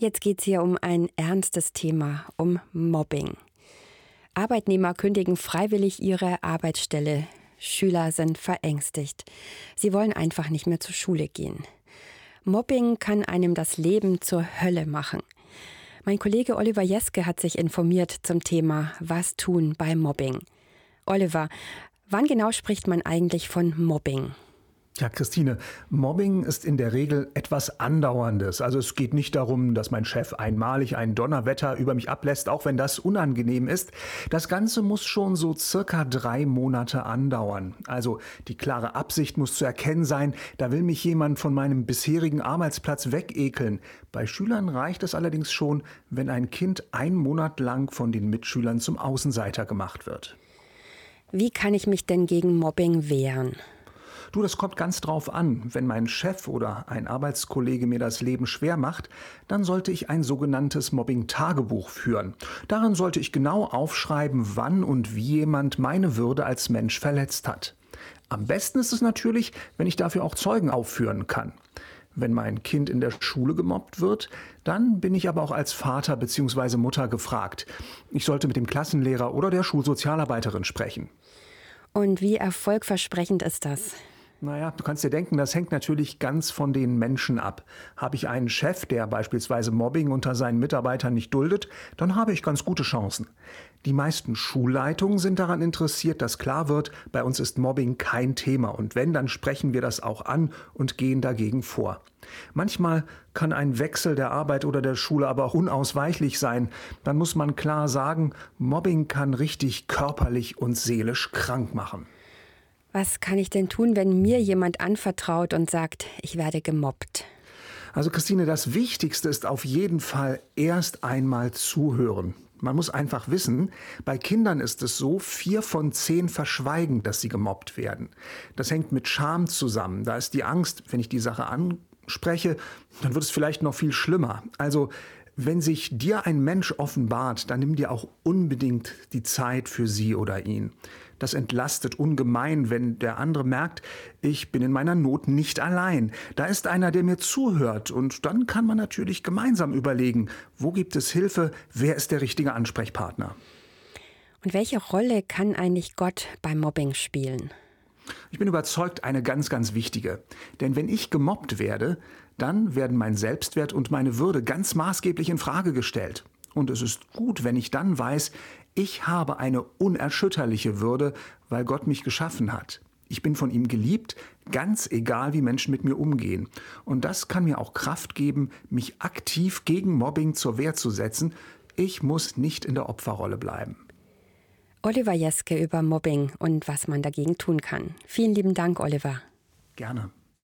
Jetzt geht es hier um ein ernstes Thema, um Mobbing. Arbeitnehmer kündigen freiwillig ihre Arbeitsstelle. Schüler sind verängstigt. Sie wollen einfach nicht mehr zur Schule gehen. Mobbing kann einem das Leben zur Hölle machen. Mein Kollege Oliver Jeske hat sich informiert zum Thema Was tun bei Mobbing. Oliver, wann genau spricht man eigentlich von Mobbing? Ja, Christine, Mobbing ist in der Regel etwas Andauerndes. Also es geht nicht darum, dass mein Chef einmalig ein Donnerwetter über mich ablässt, auch wenn das unangenehm ist. Das Ganze muss schon so circa drei Monate andauern. Also die klare Absicht muss zu erkennen sein, da will mich jemand von meinem bisherigen Arbeitsplatz wegekeln. Bei Schülern reicht es allerdings schon, wenn ein Kind einen Monat lang von den Mitschülern zum Außenseiter gemacht wird. Wie kann ich mich denn gegen Mobbing wehren? Du, das kommt ganz drauf an. Wenn mein Chef oder ein Arbeitskollege mir das Leben schwer macht, dann sollte ich ein sogenanntes Mobbing-Tagebuch führen. Darin sollte ich genau aufschreiben, wann und wie jemand meine Würde als Mensch verletzt hat. Am besten ist es natürlich, wenn ich dafür auch Zeugen aufführen kann. Wenn mein Kind in der Schule gemobbt wird, dann bin ich aber auch als Vater bzw. Mutter gefragt. Ich sollte mit dem Klassenlehrer oder der Schulsozialarbeiterin sprechen. Und wie erfolgversprechend ist das? Naja, du kannst dir denken, das hängt natürlich ganz von den Menschen ab. Habe ich einen Chef, der beispielsweise Mobbing unter seinen Mitarbeitern nicht duldet, dann habe ich ganz gute Chancen. Die meisten Schulleitungen sind daran interessiert, dass klar wird, bei uns ist Mobbing kein Thema und wenn, dann sprechen wir das auch an und gehen dagegen vor. Manchmal kann ein Wechsel der Arbeit oder der Schule aber auch unausweichlich sein. Dann muss man klar sagen, Mobbing kann richtig körperlich und seelisch krank machen. Was kann ich denn tun, wenn mir jemand anvertraut und sagt, ich werde gemobbt? Also Christine, das Wichtigste ist auf jeden Fall erst einmal zuhören. Man muss einfach wissen, bei Kindern ist es so, vier von zehn verschweigen, dass sie gemobbt werden. Das hängt mit Scham zusammen. Da ist die Angst, wenn ich die Sache anspreche, dann wird es vielleicht noch viel schlimmer. Also wenn sich dir ein Mensch offenbart, dann nimm dir auch unbedingt die Zeit für sie oder ihn. Das entlastet ungemein, wenn der andere merkt, ich bin in meiner Not nicht allein. Da ist einer, der mir zuhört. Und dann kann man natürlich gemeinsam überlegen, wo gibt es Hilfe, wer ist der richtige Ansprechpartner. Und welche Rolle kann eigentlich Gott beim Mobbing spielen? Ich bin überzeugt, eine ganz, ganz wichtige. Denn wenn ich gemobbt werde, dann werden mein Selbstwert und meine Würde ganz maßgeblich in Frage gestellt. Und es ist gut, wenn ich dann weiß, ich habe eine unerschütterliche Würde, weil Gott mich geschaffen hat. Ich bin von ihm geliebt, ganz egal, wie Menschen mit mir umgehen. Und das kann mir auch Kraft geben, mich aktiv gegen Mobbing zur Wehr zu setzen. Ich muss nicht in der Opferrolle bleiben. Oliver Jeske über Mobbing und was man dagegen tun kann. Vielen lieben Dank, Oliver. Gerne.